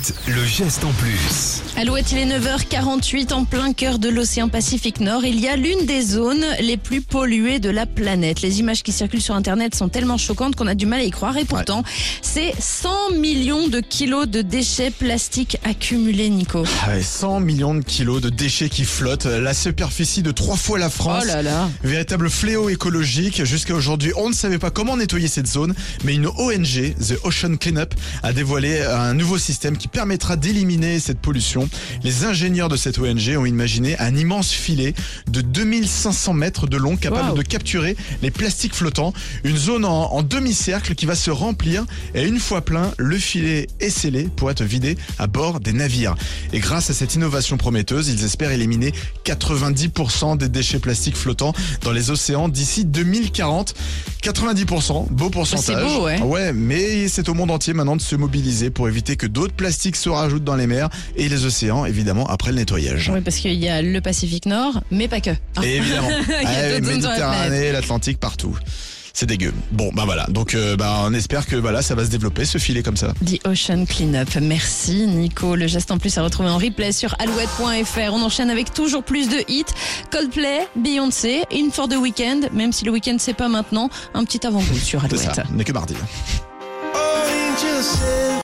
Alouette, le geste en plus. Alouette, il est 9h48 en plein cœur de l'océan Pacifique Nord. Il y a l'une des zones les plus polluées de la planète. Les images qui circulent sur Internet sont tellement choquantes qu'on a du mal à y croire. Et pourtant, c'est 100 millions de kilos de déchets plastiques accumulés, Nico. Ah ouais, 100 millions de kilos de déchets qui flottent, la superficie de trois fois la France. Oh là là. Véritable fléau écologique. Jusqu'à aujourd'hui, on ne savait pas comment nettoyer cette zone, mais une ONG, The Ocean Cleanup, a dévoilé un nouveau système qui permettra d'éliminer cette pollution. Les ingénieurs de cette ONG ont imaginé un immense filet de 2500 mètres de long capable Wow. de capturer les plastiques flottants. Une zone en, en demi-cercle qui va se remplir et une fois plein, le filet est scellé pour être vidé à bord des navires. Et grâce à cette innovation prometteuse, ils espèrent éliminer 90% des déchets plastiques flottants dans les océans d'ici 2040. 90%, beau pourcentage. C'est beau, ouais. Ouais, mais c'est au monde entier maintenant de se mobiliser pour éviter que d'autres plastiques se rajoutent dans les mers et les océans, évidemment, après le nettoyage. Oui, parce qu'il y a le Pacifique Nord, mais pas que. Et évidemment. Il y a Ah, Méditerranée, l'Atlantique, partout. C'est dégueu. Bon, bah voilà. Donc, euh, bah, on espère que voilà, ça va se développer, ce filet comme ça. The Ocean Cleanup. Merci Nico. Le geste en plus à retrouver en replay sur alouette.fr. On enchaîne avec toujours plus de hits. Coldplay, Beyoncé, In for the Weekend. Même si le week-end c'est pas maintenant, un petit avant-goût sur C'est Alouette. ça. On n'est que mardi. Oh, angel said